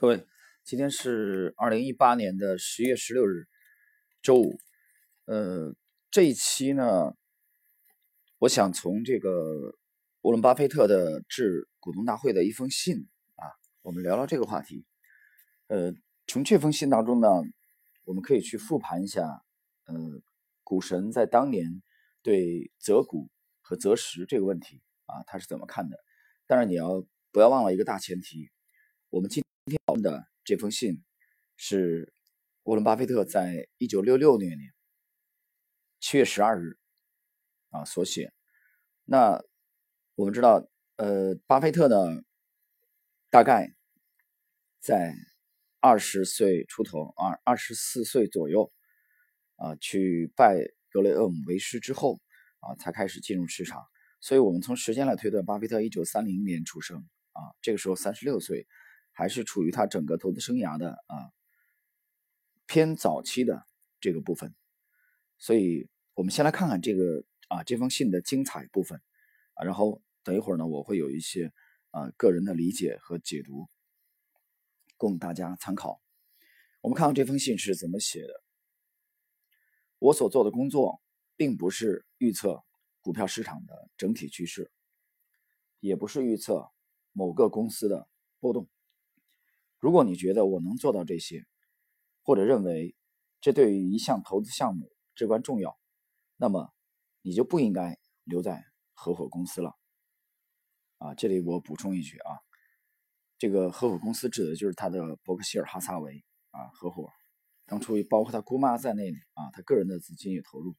各位，今天是二零一八年的十月十六日，周五。呃，这一期呢，我想从这个沃伦巴菲特的致股东大会的一封信啊，我们聊聊这个话题。呃，从这封信当中呢，我们可以去复盘一下，呃，股神在当年对择股和择时这个问题啊，他是怎么看的？当然，你要不要忘了一个大前提，我们今的这封信是沃伦·巴菲特在一九六六年年七月十二日啊所写。那我们知道，呃，巴菲特呢，大概在二十岁出头啊，二十四岁左右啊，去拜格雷厄姆为师之后啊，才开始进入市场。所以，我们从时间来推断，巴菲特一九三零年出生啊，这个时候三十六岁。还是处于他整个投资生涯的啊偏早期的这个部分，所以我们先来看看这个啊这封信的精彩部分啊，然后等一会儿呢，我会有一些啊个人的理解和解读，供大家参考。我们看看这封信是怎么写的。我所做的工作并不是预测股票市场的整体趋势，也不是预测某个公司的波动。如果你觉得我能做到这些，或者认为这对于一项投资项目至关重要，那么你就不应该留在合伙公司了。啊，这里我补充一句啊，这个合伙公司指的就是他的伯克希尔哈撒韦啊合伙，当初包括他姑妈在内啊，他个人的资金也投入。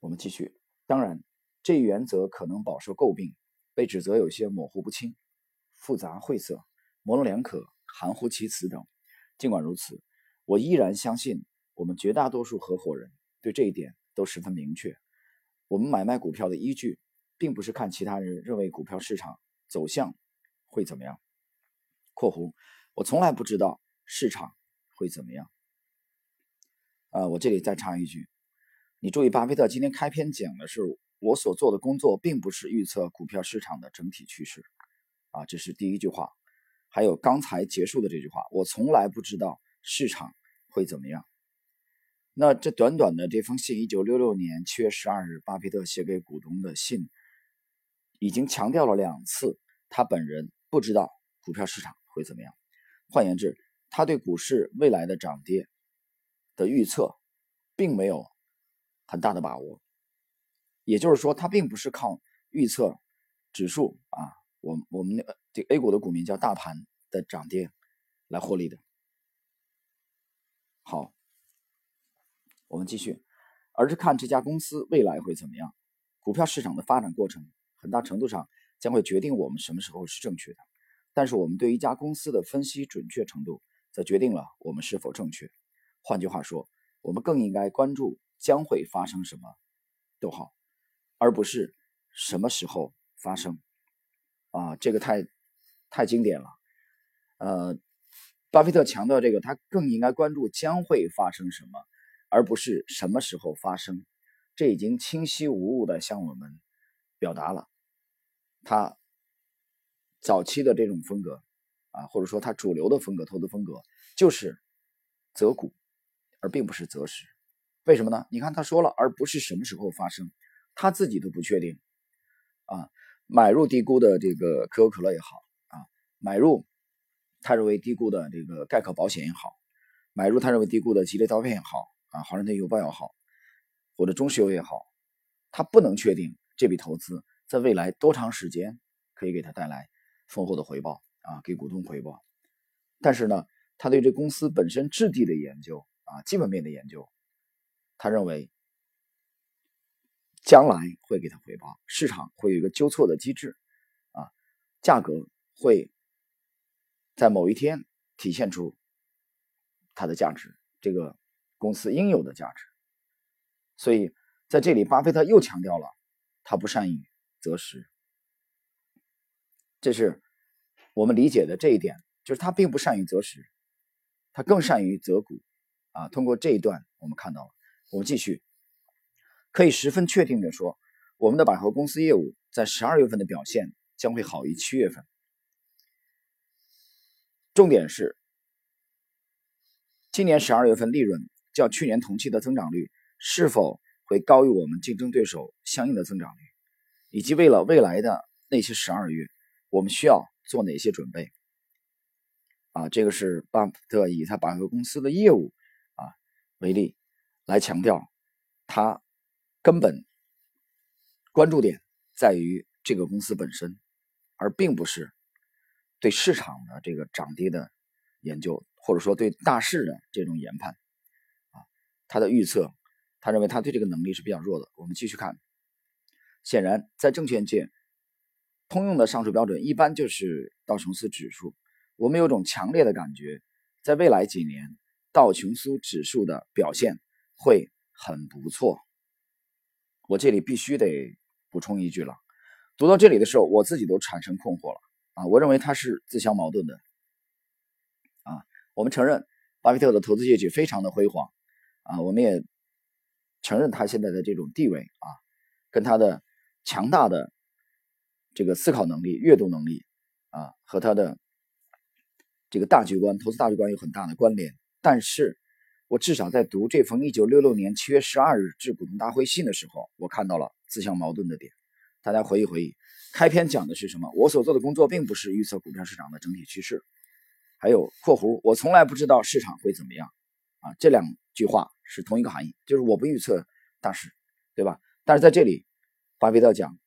我们继续，当然，这一原则可能饱受诟病，被指责有些模糊不清、复杂晦涩。模棱两可、含糊其辞等。尽管如此，我依然相信，我们绝大多数合伙人对这一点都十分明确。我们买卖股票的依据，并不是看其他人认为股票市场走向会怎么样（括弧我从来不知道市场会怎么样）。啊，我这里再插一句，你注意，巴菲特今天开篇讲的是我所做的工作，并不是预测股票市场的整体趋势。啊，这是第一句话。还有刚才结束的这句话，我从来不知道市场会怎么样。那这短短的这封信，一九六六年七月十二日，巴菲特写给股东的信，已经强调了两次，他本人不知道股票市场会怎么样。换言之，他对股市未来的涨跌的预测，并没有很大的把握。也就是说，他并不是靠预测指数啊。我我们那个这个 A 股的股民叫大盘的涨跌来获利的。好，我们继续，而是看这家公司未来会怎么样。股票市场的发展过程，很大程度上将会决定我们什么时候是正确的。但是我们对一家公司的分析准确程度，则决定了我们是否正确。换句话说，我们更应该关注将会发生什么，逗号，而不是什么时候发生。啊，这个太太经典了。呃，巴菲特强调这个，他更应该关注将会发生什么，而不是什么时候发生。这已经清晰无误的向我们表达了他早期的这种风格啊，或者说他主流的风格，投资风格就是择股，而并不是择时。为什么呢？你看他说了，而不是什么时候发生，他自己都不确定啊。买入低估的这个可口可乐也好啊，买入他认为低估的这个盖克保险也好，买入他认为低估的吉利刀片也好啊，华盛顿邮报也好，或者中石油也好，他不能确定这笔投资在未来多长时间可以给他带来丰厚的回报啊，给股东回报。但是呢，他对这公司本身质地的研究啊，基本面的研究，他认为。将来会给他回报，市场会有一个纠错的机制，啊，价格会在某一天体现出它的价值，这个公司应有的价值。所以在这里，巴菲特又强调了他不善于择时，这是我们理解的这一点，就是他并不善于择时，他更善于择股，啊，通过这一段我们看到了，我们继续。可以十分确定的说，我们的百货公司业务在十二月份的表现将会好于七月份。重点是今年十二月份利润较去年同期的增长率是否会高于我们竞争对手相应的增长率，以及为了未来的那些十二月，我们需要做哪些准备？啊，这个是巴菲特以他百货公司的业务啊为例来强调，他根本关注点在于这个公司本身，而并不是对市场的这个涨跌的研究，或者说对大势的这种研判啊，他的预测，他认为他对这个能力是比较弱的。我们继续看，显然在证券界通用的上述标准一般就是道琼斯指数。我们有种强烈的感觉，在未来几年，道琼斯指数的表现会很不错。我这里必须得补充一句了，读到这里的时候，我自己都产生困惑了啊！我认为它是自相矛盾的啊。我们承认巴菲特的投资业绩非常的辉煌啊，我们也承认他现在的这种地位啊，跟他的强大的这个思考能力、阅读能力啊，和他的。这个大局观、投资大局观有很大的关联，但是我至少在读这封1966年7月12日致股东大会信的时候，我看到了自相矛盾的点。大家回忆回忆，开篇讲的是什么？我所做的工作并不是预测股票市场的整体趋势，还有（括弧）我从来不知道市场会怎么样。啊，这两句话是同一个含义，就是我不预测大势，对吧？但是在这里，巴菲特讲，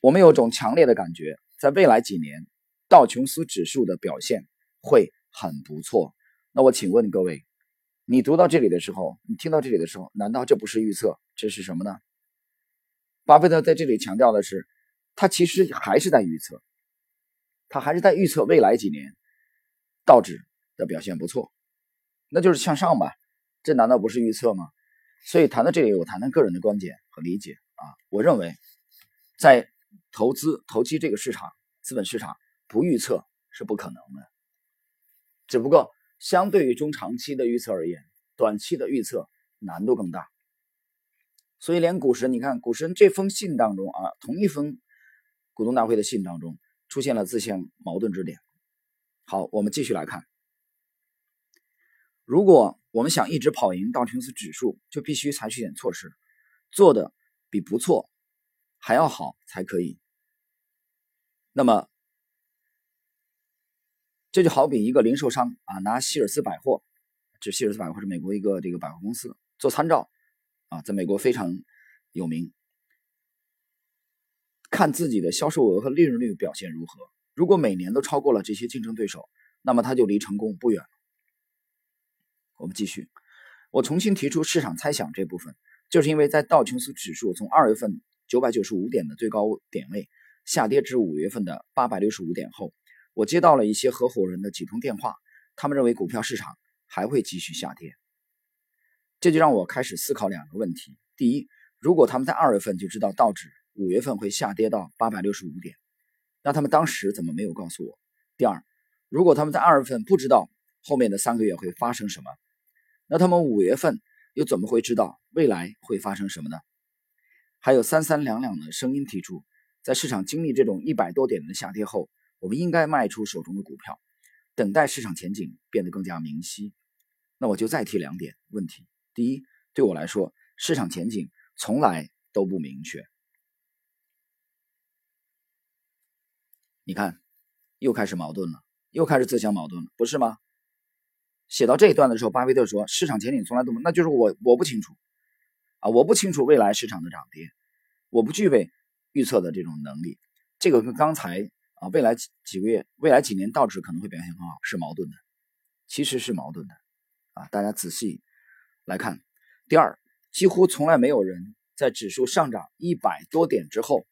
我们有种强烈的感觉，在未来几年。道琼斯指数的表现会很不错。那我请问各位，你读到这里的时候，你听到这里的时候，难道这不是预测？这是什么呢？巴菲特在这里强调的是，他其实还是在预测，他还是在预测未来几年道指的表现不错，那就是向上吧？这难道不是预测吗？所以谈到这里，我谈谈个人的观点和理解啊。我认为，在投资投机这个市场，资本市场。不预测是不可能的，只不过相对于中长期的预测而言，短期的预测难度更大。所以，连股神，你看股神这封信当中啊，同一封股东大会的信当中出现了自相矛盾之点。好，我们继续来看，如果我们想一直跑赢道琼斯指数，就必须采取点措施，做的比不错还要好才可以。那么。这就好比一个零售商啊，拿希尔斯百货，这希尔斯百货是美国一个这个百货公司做参照啊，在美国非常有名。看自己的销售额和利润率表现如何，如果每年都超过了这些竞争对手，那么他就离成功不远了。我们继续，我重新提出市场猜想这部分，就是因为在道琼斯指数从二月份九百九十五点的最高点位下跌至五月份的八百六十五点后。我接到了一些合伙人的几通电话，他们认为股票市场还会继续下跌，这就让我开始思考两个问题：第一，如果他们在二月份就知道道指五月份会下跌到八百六十五点，那他们当时怎么没有告诉我？第二，如果他们在二月份不知道后面的三个月会发生什么，那他们五月份又怎么会知道未来会发生什么呢？还有三三两两的声音提出，在市场经历这种一百多点的下跌后。我们应该卖出手中的股票，等待市场前景变得更加明晰。那我就再提两点问题：第一，对我来说，市场前景从来都不明确。你看，又开始矛盾了，又开始自相矛盾了，不是吗？写到这一段的时候，巴菲特说：“市场前景从来都……那就是我我不清楚啊，我不清楚未来市场的涨跌，我不具备预测的这种能力。”这个跟刚才。啊，未来几几个月，未来几年道指可能会表现很好，是矛盾的，其实是矛盾的，啊，大家仔细来看。第二，几乎从来没有人在指数上涨一百多点之后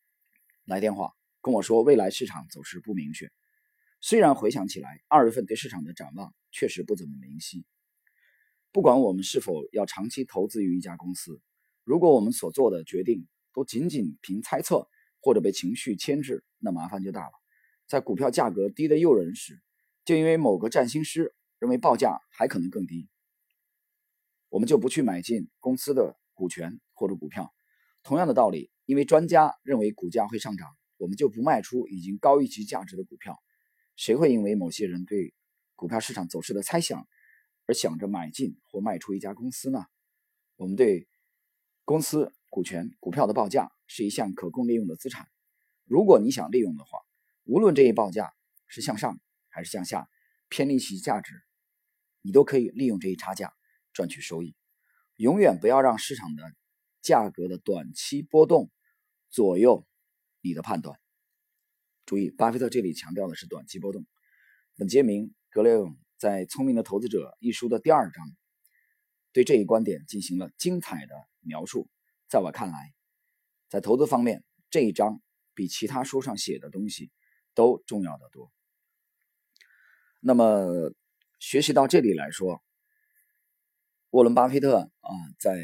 来电话跟我说未来市场走势不明确。虽然回想起来，二月份对市场的展望确实不怎么明晰。不管我们是否要长期投资于一家公司，如果我们所做的决定都仅仅凭猜测或者被情绪牵制，那麻烦就大了。在股票价格低得诱人时，就因为某个占星师认为报价还可能更低，我们就不去买进公司的股权或者股票。同样的道理，因为专家认为股价会上涨，我们就不卖出已经高于其价值的股票。谁会因为某些人对股票市场走势的猜想而想着买进或卖出一家公司呢？我们对公司股权、股票的报价是一项可供利用的资产。如果你想利用的话，无论这一报价是向上还是向下，偏离其价值，你都可以利用这一差价赚取收益。永远不要让市场的价格的短期波动左右你的判断。注意，巴菲特这里强调的是短期波动。本杰明·格雷厄姆在《聪明的投资者》一书的第二章对这一观点进行了精彩的描述。在我看来，在投资方面，这一章比其他书上写的东西都重要的多。那么，学习到这里来说，沃伦·巴菲特啊，在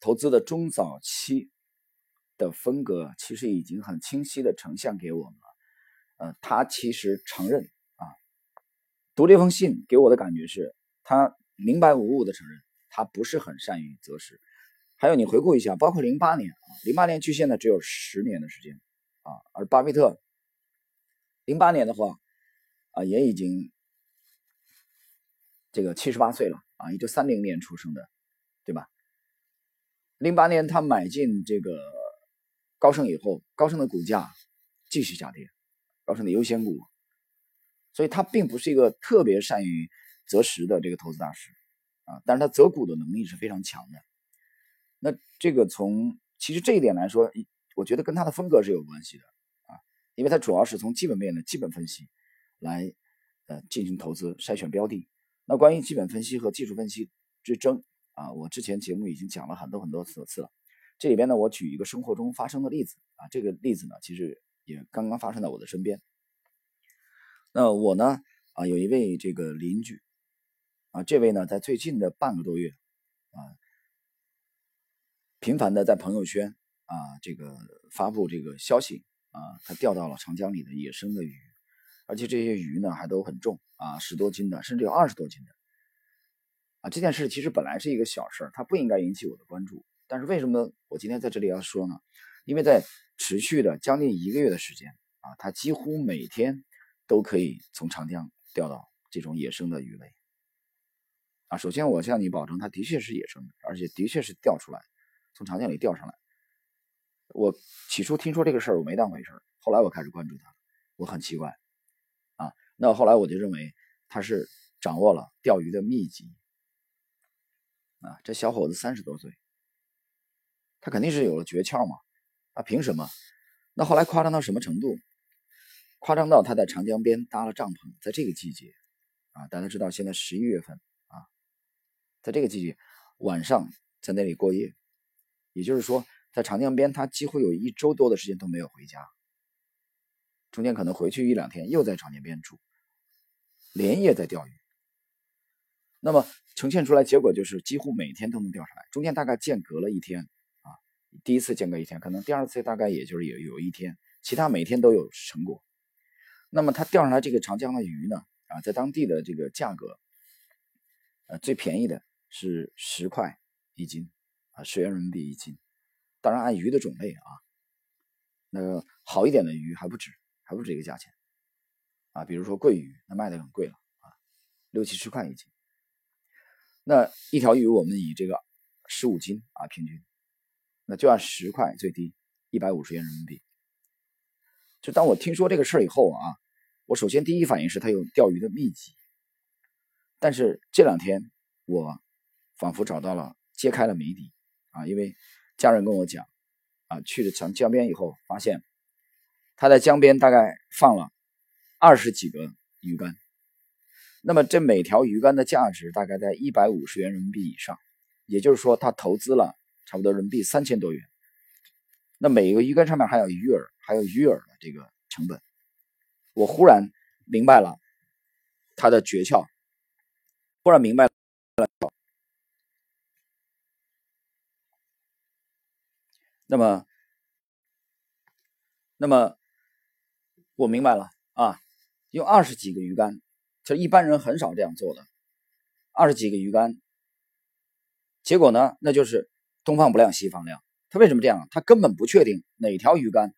投资的中早期的风格，其实已经很清晰的呈现给我们了。呃，他其实承认啊，读这封信给我的感觉是，他明白无误的承认，他不是很善于择时。还有，你回顾一下，包括零八年啊，零八年距现在只有十年的时间啊，而巴菲特零八年的话啊，也已经这个七十八岁了啊，一九三零年出生的，对吧？零八年他买进这个高盛以后，高盛的股价继续下跌，高盛的优先股，所以他并不是一个特别善于择时的这个投资大师啊，但是他择股的能力是非常强的。那这个从其实这一点来说，我觉得跟他的风格是有关系的，因为他主要是从基本面的基本分析来呃进行投资筛选标的。那关于基本分析和技术分析之争啊，我之前节目已经讲了很多很多次次了。这里边呢，我举一个生活中发生的例子啊，这个例子呢，其实也刚刚发生在我的身边。那我呢啊，有一位这个邻居啊，这位呢在最近的半个多月啊。频繁的在朋友圈啊，这个发布这个消息啊，他钓到了长江里的野生的鱼，而且这些鱼呢还都很重啊，十多斤的，甚至有二十多斤的啊。这件事其实本来是一个小事儿，它不应该引起我的关注，但是为什么我今天在这里要说呢？因为在持续的将近一个月的时间啊，他几乎每天都可以从长江钓到这种野生的鱼类啊。首先，我向你保证，它的确是野生的，而且的确是钓出来。从长江里钓上来，我起初听说这个事儿，我没当回事儿。后来我开始关注他，我很奇怪，啊，那后来我就认为他是掌握了钓鱼的秘籍，啊，这小伙子三十多岁，他肯定是有了诀窍嘛，啊，凭什么？那后来夸张到什么程度？夸张到他在长江边搭了帐篷，在这个季节，啊，大家知道现在十一月份啊，在这个季节晚上在那里过夜。也就是说，在长江边，他几乎有一周多的时间都没有回家，中间可能回去一两天，又在长江边住，连夜在钓鱼。那么呈现出来结果就是几乎每天都能钓上来，中间大概间隔了一天啊，第一次间隔一天，可能第二次大概也就是有有一天，其他每天都有成果。那么他钓上来这个长江的鱼呢，啊，在当地的这个价格，呃，最便宜的是十块一斤。啊，十元人民币一斤，当然按鱼的种类啊，那个好一点的鱼还不止，还不止这个价钱啊。比如说桂鱼，那卖的很贵了啊，六七十块一斤。那一条鱼我们以这个十五斤啊平均，那就按十块最低，一百五十元人民币。就当我听说这个事儿以后啊，我首先第一反应是他有钓鱼的秘籍，但是这两天我仿佛找到了揭开了谜底。啊，因为家人跟我讲，啊，去了江江边以后，发现他在江边大概放了二十几个鱼竿，那么这每条鱼竿的价值大概在一百五十元人民币以上，也就是说他投资了差不多人民币三千多元。那每一个鱼竿上面还有鱼饵，还有鱼饵的这个成本，我忽然明白了他的诀窍，忽然明白了。那么，那么我明白了啊，用二十几个鱼竿，就一般人很少这样做的。二十几个鱼竿，结果呢，那就是东方不亮西方亮。他为什么这样？他根本不确定哪条鱼竿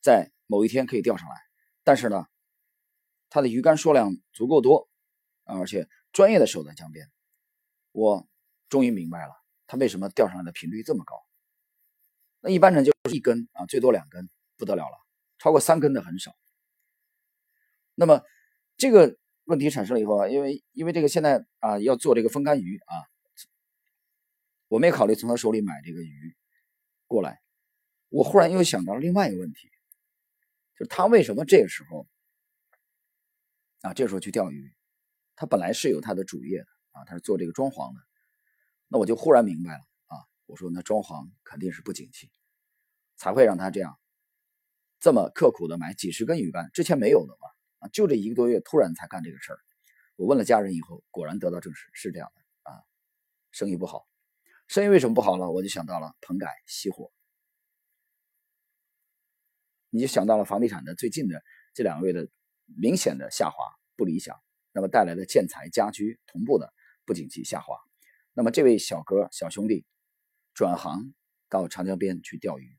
在某一天可以钓上来。但是呢，他的鱼竿数量足够多，而且专业的手在江边，我终于明白了他为什么钓上来的频率这么高。那一般人就是一根啊，最多两根，不得了了，超过三根的很少。那么这个问题产生了以后啊，因为因为这个现在啊要做这个风干鱼啊，我没考虑从他手里买这个鱼过来，我忽然又想到了另外一个问题，就是他为什么这个时候啊这时候去钓鱼？他本来是有他的主业的啊，他是做这个装潢的。那我就忽然明白了，我说那装潢肯定是不景气，才会让他这样这么刻苦的买几十根鱼竿，之前没有的嘛。就这一个多月，突然才干这个事儿。我问了家人以后，果然得到证实，是这样的啊，生意不好。生意为什么不好了？我就想到了棚改熄火，你就想到了房地产的最近的这两个月的明显的下滑不理想，那么带来的建材家居同步的不景气下滑。那么这位小哥小兄弟转行到长江边去钓鱼。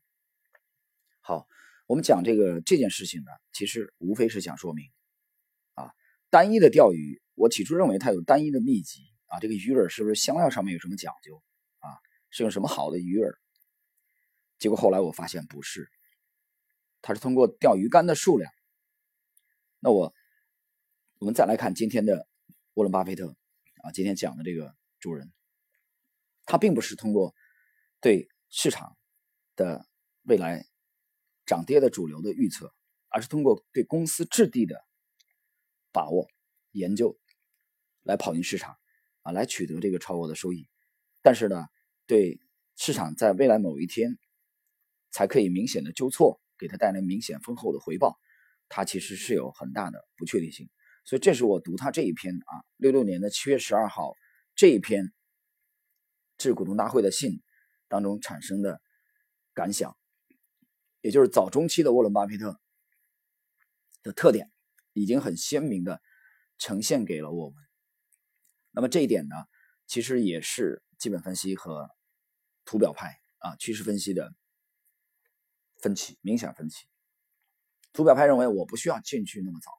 好。我们讲这个这件事情呢，其实无非是想说明，啊，单一的钓鱼，我起初认为它有单一的秘籍啊，这个鱼饵是不是香料上面有什么讲究啊？是用什么好的鱼饵？结果后来我发现不是，它是通过钓鱼竿的数量。那我我们再来看今天的沃伦巴菲特啊，今天讲的这个主人，他并不是通过对市场的未来。涨跌的主流的预测，而是通过对公司质地的把握、研究来跑赢市场啊，来取得这个超额的收益。但是呢，对市场在未来某一天才可以明显的纠错，给他带来明显丰厚的回报，它其实是有很大的不确定性。所以这是我读他这一篇啊，六六年的七月十二号这一篇致股东大会的信当中产生的感想。也就是早中期的沃伦巴菲特的特点，已经很鲜明的呈现给了我们。那么这一点呢，其实也是基本分析和图表派啊趋势分析的分歧，明显分歧。图表派认为我不需要进去那么早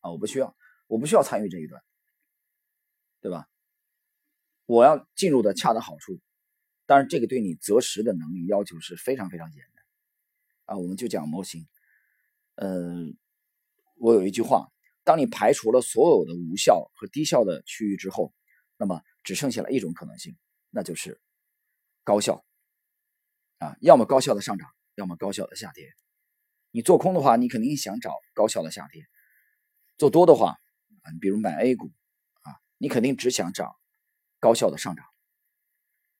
啊，我不需要，我不需要参与这一段，对吧？我要进入的恰到好处。当然，这个对你择时的能力要求是非常非常严的。啊，我们就讲模型。嗯，我有一句话：当你排除了所有的无效和低效的区域之后，那么只剩下了一种可能性，那就是高效。啊，要么高效的上涨，要么高效的下跌。你做空的话，你肯定想找高效的下跌；做多的话，啊，比如买 A 股，啊，你肯定只想找高效的上涨。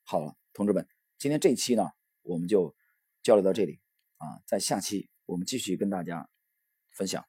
好了，同志们，今天这一期呢，我们就交流到这里。啊，在下期我们继续跟大家分享。